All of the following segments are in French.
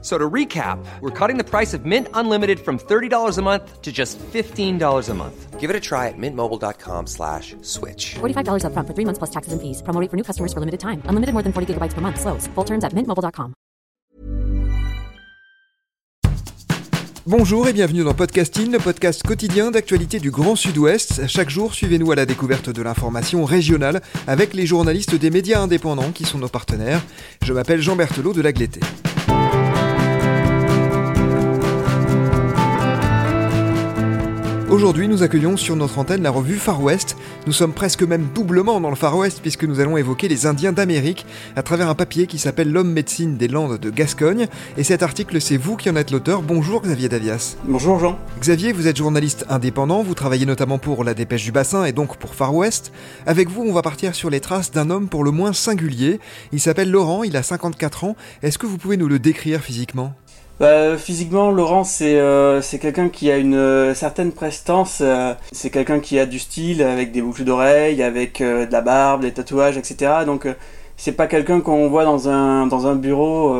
So to recap, we're cutting the price of Mint Unlimited from $30 a month to just $15 a month. Give it a try at mintmobile.com slash switch. $45 upfront for three months plus taxes and fees. Promo rate for new customers for limited time. Unlimited more than 40 gigabytes per month. Slows. Full terms at mintmobile.com. Bonjour et bienvenue dans Podcasting, le podcast quotidien d'actualité du Grand Sud-Ouest. Chaque jour, suivez-nous à la découverte de l'information régionale avec les journalistes des médias indépendants qui sont nos partenaires. Je m'appelle Jean Berthelot de Lagleté. Aujourd'hui, nous accueillons sur notre antenne la revue Far West. Nous sommes presque même doublement dans le Far West puisque nous allons évoquer les Indiens d'Amérique à travers un papier qui s'appelle L'homme médecine des Landes de Gascogne. Et cet article, c'est vous qui en êtes l'auteur. Bonjour Xavier Davias. Bonjour Jean. Xavier, vous êtes journaliste indépendant, vous travaillez notamment pour la Dépêche du Bassin et donc pour Far West. Avec vous, on va partir sur les traces d'un homme pour le moins singulier. Il s'appelle Laurent, il a 54 ans. Est-ce que vous pouvez nous le décrire physiquement? Bah, physiquement, Laurent, c'est euh, quelqu'un qui a une euh, certaine prestance. euh, c'est quelqu'un qui a du style, avec des boucles d'oreilles, avec euh, de la barbe, des tatouages, etc. Donc, euh, c'est pas quelqu'un qu'on voit dans un, dans un bureau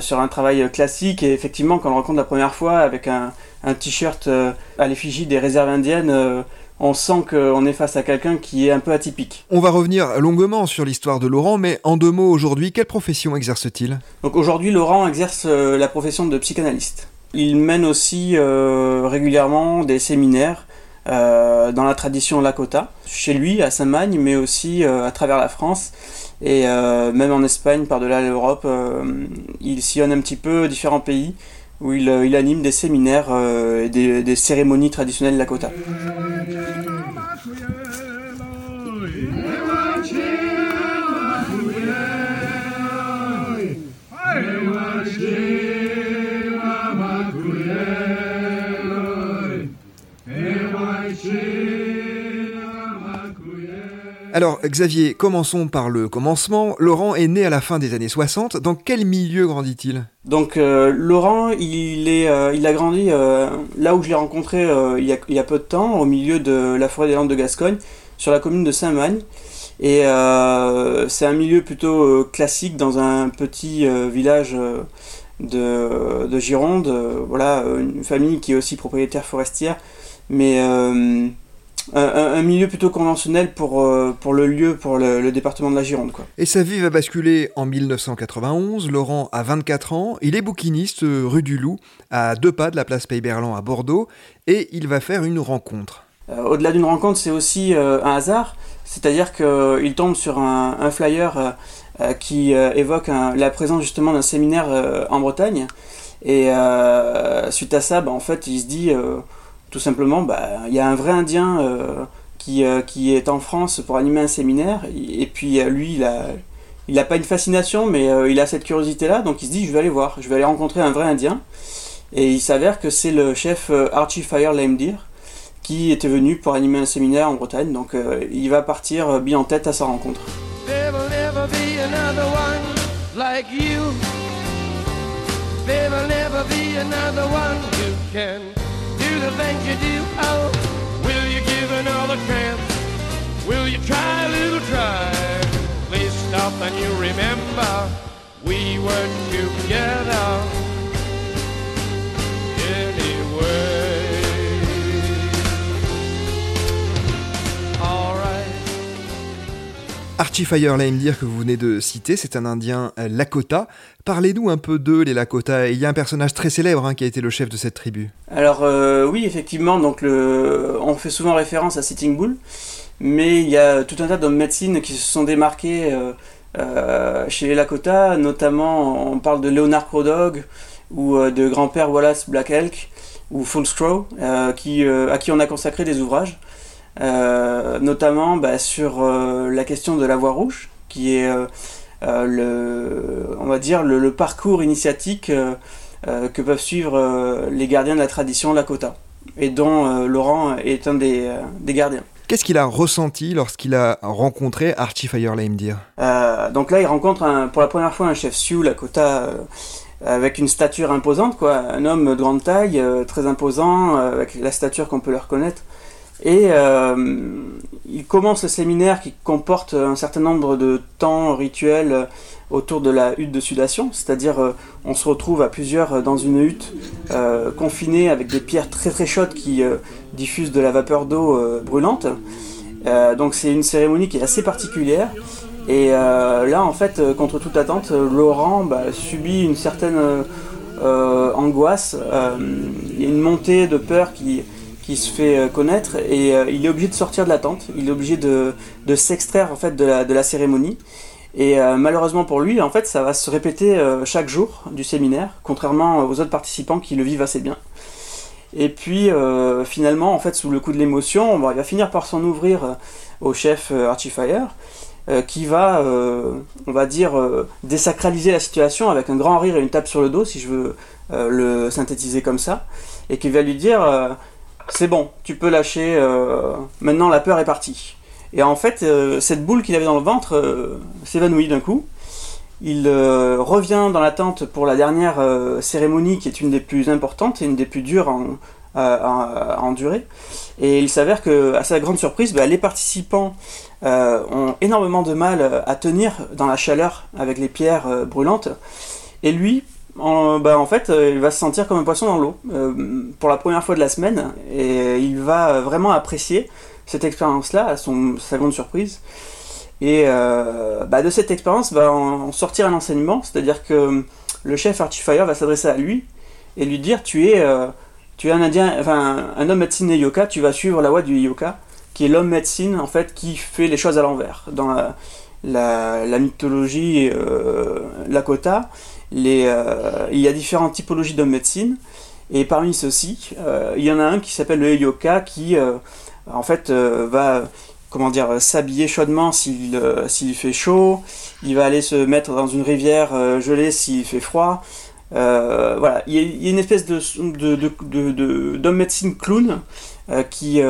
sur un travail classique. Et effectivement, quand on le rencontre la première fois avec un, un t-shirt euh, à l'effigie des réserves indiennes, euh, on sent qu'on est face à quelqu'un qui est un peu atypique. On va revenir longuement sur l'histoire de Laurent, mais en deux mots aujourd'hui, quelle profession exerce-t-il? Donc aujourd'hui, Laurent exerce euh, la profession de psychanalyste. Il mène aussi euh, régulièrement des séminaires euh, dans la tradition Lakota, chez lui à Saint-Magne, mais aussi euh, à travers la France et même en Espagne, par-delà l'Europe. il sillonne un petit peu différents pays où il, euh, il anime des séminaires euh, et des, des cérémonies traditionnelles Lakota. Alors Xavier, commençons par le commencement. Laurent est né à la fin des années 60. Dans quel milieu grandit-il? Donc euh, Laurent, il, est, euh, il a grandi euh, là où je l'ai rencontré il, y a, peu de temps, au milieu de la forêt des Landes de Gascogne, sur la commune de Saint-Magne. Et c'est un milieu plutôt classique dans un petit village de, de Gironde. Voilà, une famille qui est aussi propriétaire forestière, mais un, milieu plutôt conventionnel pour, euh, pour le lieu, pour le, le département de la Gironde. Quoi. Et sa vie va basculer en 1991. Laurent a 24 ans. Il est bouquiniste euh, rue du Loup, à deux pas de la place Pays-Berland à Bordeaux. Et il va faire une rencontre. Euh, Au-delà d'une rencontre, c'est aussi euh, un hasard, c'est-à-dire qu'il tombe sur un, un flyer qui évoque un- la présence justement d'un séminaire en Bretagne. Et suite à ça, bah, en fait, il se dit tout simplement, bah, il y a un vrai Indien euh, qui, euh, qui est en France pour animer un séminaire. Et puis euh, lui, il a, il a pas une fascination, mais il a cette curiosité-là, donc il se dit, je vais aller voir, je vais aller rencontrer un vrai Indien. Et il s'avère que c'est le chef Archie Fire Lame qui était venu pour animer un séminaire en Bretagne. Donc il va partir bien en tête à sa rencontre. The things you do. Oh, will you give another chance? Will you try a little try? Please stop and you remember we were together Archie Fire Lame Deer que vous venez de citer, c'est un Indien euh, Lakota. Parlez-nous un peu d'eux, les Lakota. Il y a un personnage très célèbre hein, qui a été le chef de cette tribu. Alors euh, oui, effectivement, on fait souvent référence à Sitting Bull, mais il y a tout un tas d'hommes médecine qui se sont démarqués euh, chez les Lakota, notamment on parle de Leonard Crawdog ou de grand-père Wallace Black Elk ou Fullscrow, qui, euh, à qui on a consacré des ouvrages, notamment bah, sur euh, la question de la voie rouge, qui est euh, euh, le, on va dire le, le parcours initiatique euh, euh, que peuvent suivre euh, les gardiens de la tradition Lakota, et dont euh, Laurent est un des, euh, des gardiens. Qu'est-ce qu'il a ressenti lorsqu'il a rencontré Archie Fire Deer euh, Donc là, il rencontre un, pour la première fois un chef Sioux, Lakota, euh, avec une stature imposante, quoi. Un homme de grande taille, euh, très imposant, euh, avec la stature qu'on peut le reconnaître. Et euh, il commence le séminaire qui comporte un certain nombre de temps rituels autour de la hutte de sudation, c'est-à-dire euh, on se retrouve à plusieurs euh, dans une hutte confinée avec des pierres très très chaudes qui diffusent de la vapeur d'eau brûlante. Donc c'est une cérémonie qui est assez particulière. Et là, en fait, contre toute attente, Laurent bah, subit une certaine angoisse. Une montée de peur qui, qui se fait euh, connaître et euh, il est obligé de sortir de la tente. Il est obligé de, de s'extraire en fait de la, de la cérémonie. Et euh, malheureusement pour lui, en fait, ça va se répéter chaque jour du séminaire, contrairement aux autres participants qui le vivent assez bien. Et puis finalement, en fait, sous le coup de l'émotion, il va finir par s'en ouvrir au chef Archie Fire, qui va, on va dire, désacraliser la situation avec un grand rire et une tape sur le dos, si je veux le synthétiser comme ça, et qui va lui dire c'est bon, tu peux lâcher, euh, maintenant la peur est partie. Et en fait, euh, cette boule qu'il avait dans le ventre euh, s'évanouit d'un coup. Il revient dans la tente pour la dernière cérémonie qui est une des plus importantes et une des plus dures en- à, endurer. Et il s'avère que, à sa grande surprise, bah, les participants ont énormément de mal à tenir dans la chaleur avec les pierres brûlantes. Et lui, en, bah, en fait, euh, il va se sentir comme un poisson dans l'eau euh, pour la première fois de la semaine. Et il va vraiment apprécier cette expérience-là, à son, sa grande surprise. Et euh, bah, de cette expérience va en, sortir un enseignement, c'est-à-dire que le chef Archifire va s'adresser à lui et lui dire tu es, tu es un indien, enfin un homme médecine et yoga, tu vas suivre la voie du yoga, qui est l'homme médecine en fait qui fait les choses à l'envers. Dans la, mythologie Lakota, euh, il y a différentes typologies d'hommes médecine. Et parmi ceux-ci, euh, il y en a un qui s'appelle le Yoka qui, euh, en fait, va comment dire, s'habiller chaudement s'il fait chaud, il va aller se mettre dans une rivière gelée s'il fait froid. Voilà, il y, a, une espèce de de, de, de- de- d'homme médecine clown qui,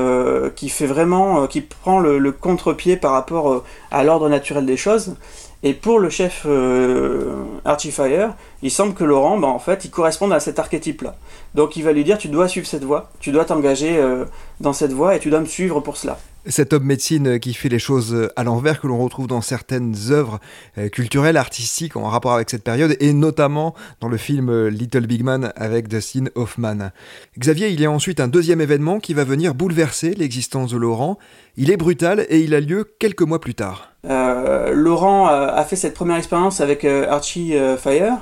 qui fait vraiment, qui prend le, le contre-pied par rapport à l'ordre naturel des choses. Et pour le chef euh, Archie Fire, il semble que Laurent, bah, en fait, il corresponde à cet archétype-là. Donc il va lui dire, tu dois suivre cette voie, tu dois t'engager euh, dans cette voie et tu dois me suivre pour cela. Cet homme médecine qui fait les choses à l'envers que l'on retrouve dans certaines œuvres euh, culturelles, artistiques en rapport avec cette période et notamment dans le film euh, Little Big Man avec Dustin Hoffman. Xavier, il y a ensuite un deuxième événement qui va venir bouleverser l'existence de Laurent. Il est brutal et il a lieu quelques mois plus tard. Euh, Laurent a, fait cette première expérience avec euh, Archie euh, Fire,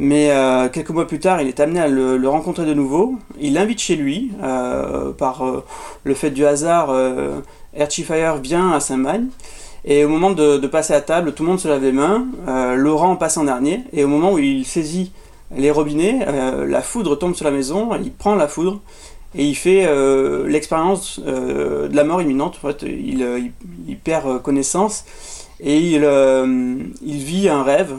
mais euh, quelques mois plus tard, il est amené à le, rencontrer de nouveau. Il l'invite chez lui, euh, par euh, le fait du hasard, euh, vient à Saint-Magne. Et au moment de, passer à table, tout le monde se lave les mains. Laurent passe en dernier, et au moment où il saisit les robinets, la foudre tombe sur la maison, il prend la foudre et il fait l'expérience de la mort imminente. En fait, il, perd connaissance et il, vit un rêve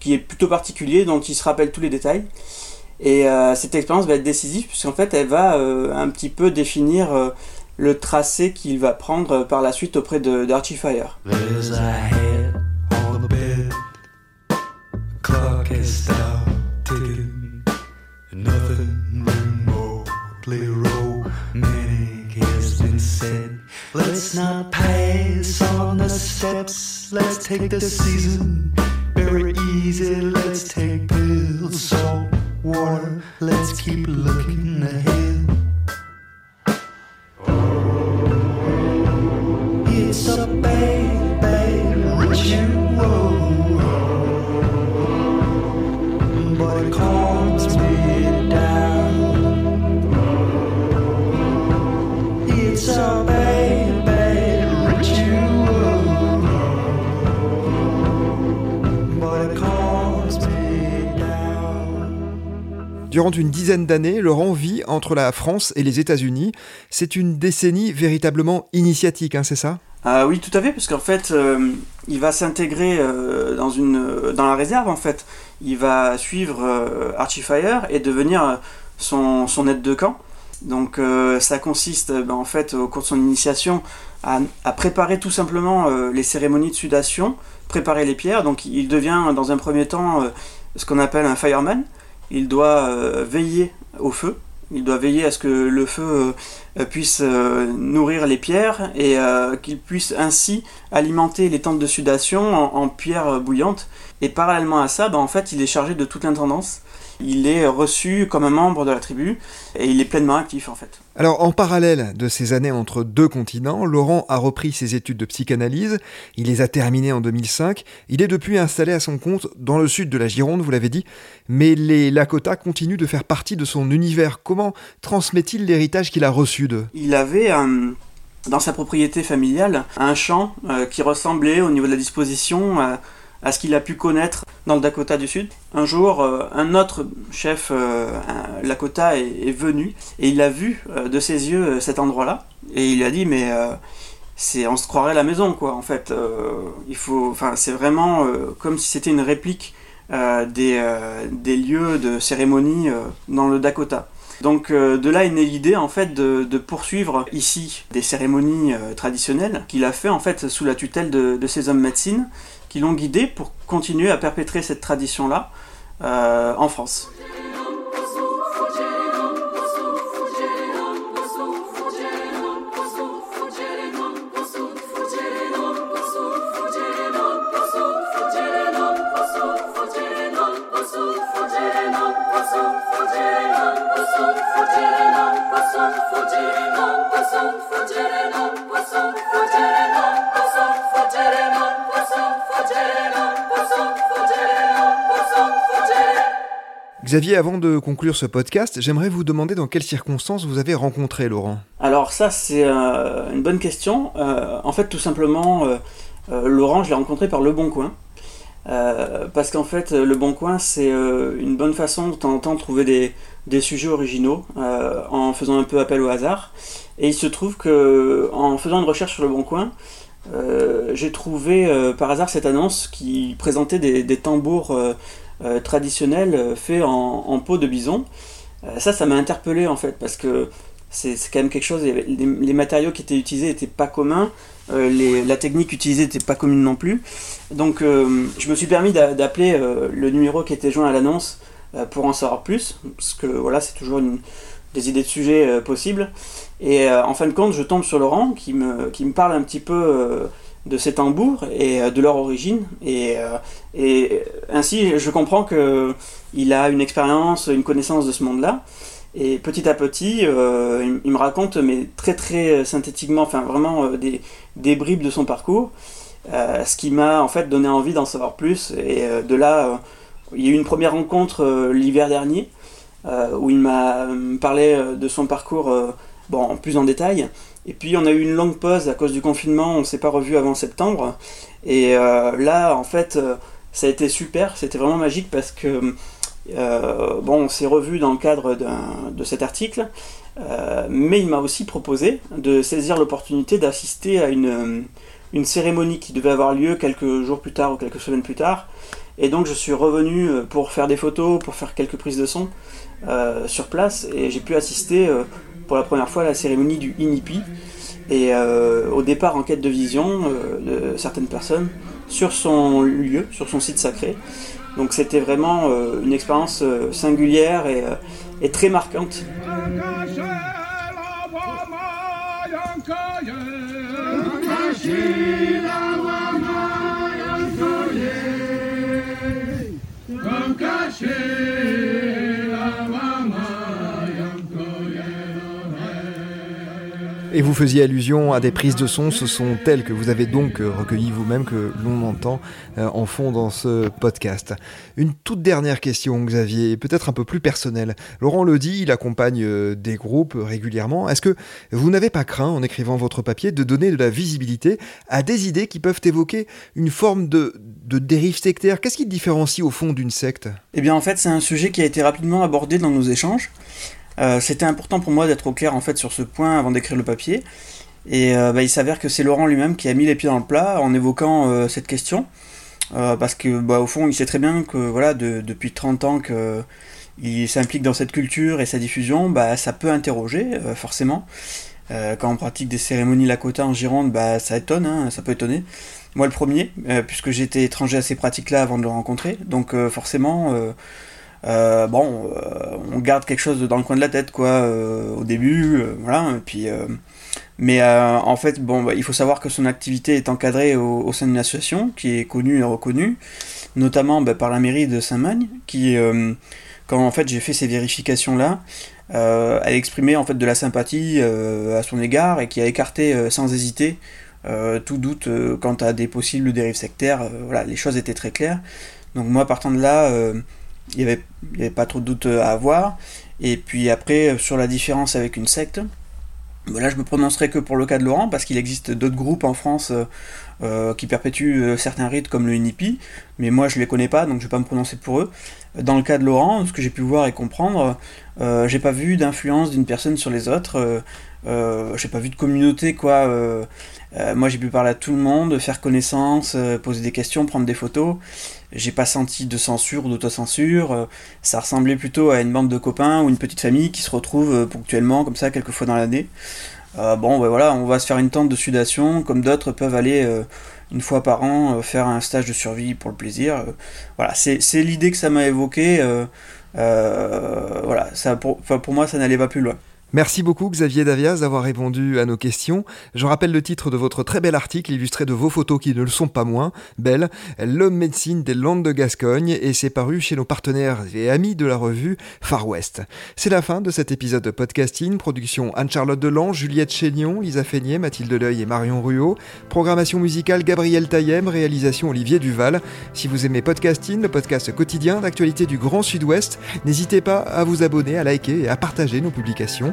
qui est plutôt particulier, dont il se rappelle tous les détails. Et euh, cette expérience va être décisive puisqu'en fait, elle va euh, un petit peu définir euh, le tracé qu'il va prendre par la suite auprès d'Archie Fire. Let's not pass on the steps. Let's take the season very easy. Let's take pills, salt water. Let's keep looking ahead. Durant une dizaine d'années, Laurent vit entre la France et les États-Unis. C'est une décennie véritablement initiatique, hein, c'est ça? Ah oui, tout à fait, parce qu'en fait, euh, il va s'intégrer euh, dans, une, euh, dans la réserve, en fait. Il va suivre euh, Archie Fire et devenir euh, son, son aide de camp. Donc euh, ça consiste ben, en fait au cours de son initiation à, à préparer tout simplement euh, les cérémonies de sudation, préparer les pierres. Donc il devient dans un premier temps euh, ce qu'on appelle un fireman. Il doit euh, veiller au feu. Il doit veiller à ce que le feu euh, puisse euh, nourrir les pierres et qu'il puisse ainsi alimenter les tentes de sudation en, en pierres bouillantes. Et parallèlement à ça, ben, en fait, il est chargé de toute l'intendance. Il est reçu comme un membre de la tribu et il est pleinement actif en fait. Alors, en parallèle de ces années entre deux continents, Laurent a repris ses études de psychanalyse. Il les a terminées en 2005. Il est depuis installé à son compte dans le sud de la Gironde, vous l'avez dit. Mais les Lakota continuent de faire partie de son univers. Comment transmet-il l'héritage qu'il a reçu d'eux? Il avait euh, dans sa propriété familiale un champ euh, qui ressemblait au niveau de la disposition euh, à ce qu'il a pu connaître dans le Dakota du Sud. Un jour, euh, un autre chef euh, Lakota est, venu et il a vu euh, de ses yeux cet endroit-là et il a dit mais c'est on se croirait la maison quoi en fait il faut enfin c'est vraiment comme si c'était une réplique des, lieux de cérémonie dans le Dakota. Donc de là est née l'idée en fait de, poursuivre ici des cérémonies traditionnelles qu'il a fait en fait sous la tutelle de, de ces hommes médecines qui l'ont guidé pour continuer à perpétrer cette tradition là en France. Xavier, avant de conclure ce podcast, j'aimerais vous demander dans quelles circonstances vous avez rencontré Laurent. Alors ça c'est euh, une bonne question. Euh, en fait tout simplement euh, Laurent je l'ai rencontré par Le Bon Coin. Parce qu'en fait Le Bon Coin c'est une bonne façon de temps en temps de trouver des, sujets originaux en faisant un peu appel au hasard. Et il se trouve que en faisant une recherche sur Le Bon Coin, j'ai trouvé par hasard cette annonce qui présentait des, tambours euh, traditionnels euh, faits en, peau de bison. Euh, ça, ça m'a interpellé en fait parce que c'est quand même quelque chose. Les, matériaux qui étaient utilisés n'étaient pas communs, la technique utilisée n'était pas commune non plus. Donc, je me suis permis d'a- d'appeler le numéro qui était joint à l'annonce pour en savoir plus, parce que voilà, c'est toujours une- des idées de sujets possibles. Et en fin de compte, je tombe sur Laurent qui me, qui me parle un petit peu de ces tambours et euh, de leur origine. Et, euh, et ainsi, je comprends que il a une expérience, une connaissance de ce monde-là. Et petit à petit, euh, il, me raconte, mais très très synthétiquement, enfin vraiment des, des bribes de son parcours, ce qui m'a en fait donné envie d'en savoir plus. Et de là, il y a eu une première rencontre l'hiver dernier, où il m'a parlé de son parcours bon, plus en détail. Et puis on a eu une longue pause à cause du confinement, on ne s'est pas revu avant septembre. Et euh, là, en fait, euh, ça a été super, c'était vraiment magique parce que euh, bon, on s'est revu dans le cadre de cet article, mais il m'a aussi proposé de saisir l'opportunité d'assister à une, une cérémonie qui devait avoir lieu quelques jours plus tard ou quelques semaines plus tard. Et donc je suis revenu pour faire des photos, pour faire quelques prises de son sur place, et j'ai pu assister pour la première fois la cérémonie du INIPI, et euh, au départ en quête de vision euh, de certaines personnes sur son lieu, sur son site sacré. Donc c'était vraiment euh, une expérience singulière et très marquante. Et vous faisiez allusion à des prises de son, ce sont elles que vous avez donc euh, recueillies vous-même, que l'on entend euh, en fond dans ce podcast. Une toute dernière question, Xavier, peut-être un peu plus personnelle. Laurent le dit, il accompagne euh, des groupes régulièrement. Est-ce que vous n'avez pas craint, en écrivant votre papier, de donner de la visibilité à des idées qui peuvent évoquer une forme de, dérive sectaire? Qu'est-ce qui différencie au fond d'une secte? Eh bien en fait c'est un sujet qui a été rapidement abordé dans nos échanges. Euh, C'était important pour moi d'être au clair en fait sur ce point avant d'écrire le papier. Et euh, bah, il s'avère que c'est Laurent lui-même qui a mis les pieds dans le plat en évoquant euh, cette question. Parce que bah, au fond il sait très bien que voilà de- depuis 30 ans que il s'implique dans cette culture et sa diffusion, bah, ça peut interroger, forcément. Quand on pratique des cérémonies Lakota en Gironde, bah, ça étonne, hein, ça peut étonner. Moi, le premier, puisque j'étais étranger à ces pratiques-là avant de le rencontrer. Donc, forcément, bon, on garde quelque chose dans le coin de la tête, quoi, au début, voilà. Et puis, mais en fait, bon, bah, il faut savoir que son activité est encadrée au, sein d'une association qui est connue et reconnue, notamment bah, par la mairie de Saint-Magne, qui quand en fait j'ai fait ces vérifications là, euh, elle exprimait en fait de la sympathie euh, à son égard et qui a écarté euh, sans hésiter tout doute quant à des possibles dérives sectaires. voilà, les choses étaient très claires. Donc moi partant de là, il n'y avait, pas trop de doute à avoir. Et puis après sur la différence avec une secte. Là, je me prononcerai que pour le cas de Laurent, parce qu'il existe d'autres groupes en France qui perpétuent certains rites comme le UNIPI, mais moi je les connais pas, donc je vais pas me prononcer pour eux. Dans le cas de Laurent, ce que j'ai pu voir et comprendre, euh, j'ai pas vu d'influence d'une personne sur les autres. Euh, euh, j'ai pas vu de communauté quoi. Euh, moi j'ai pu parler à tout le monde, faire connaissance, poser des questions, prendre des photos. J'ai pas senti de censure ou d'autocensure. ça ressemblait plutôt à une bande de copains ou une petite famille qui se retrouve ponctuellement comme ça quelques fois dans l'année. bon ben voilà, on va se faire une tente de sudation comme d'autres peuvent aller une fois par an euh, faire un stage de survie pour le plaisir. Euh, voilà, c'est l'idée que ça m'a évoqué. Euh, voilà, pour moi, ça n'allait pas plus loin. Merci beaucoup Xavier Davias d'avoir répondu à nos questions. Je rappelle le titre de votre très bel article illustré de vos photos qui ne le sont pas moins belles, L'homme médecine des Landes de Gascogne et c'est paru chez nos partenaires et amis de la revue Far West. C'est la fin de cet épisode de podcasting, production Anne-Charlotte Delan, Juliette Chénion, Lisa Feignet, Mathilde Leuil et Marion Ruot, programmation musicale Gabriel Taillem, réalisation Olivier Duval. Si vous aimez podcasting, le podcast quotidien d'actualité du Grand Sud-Ouest, n'hésitez pas à vous abonner, à liker et à partager nos publications.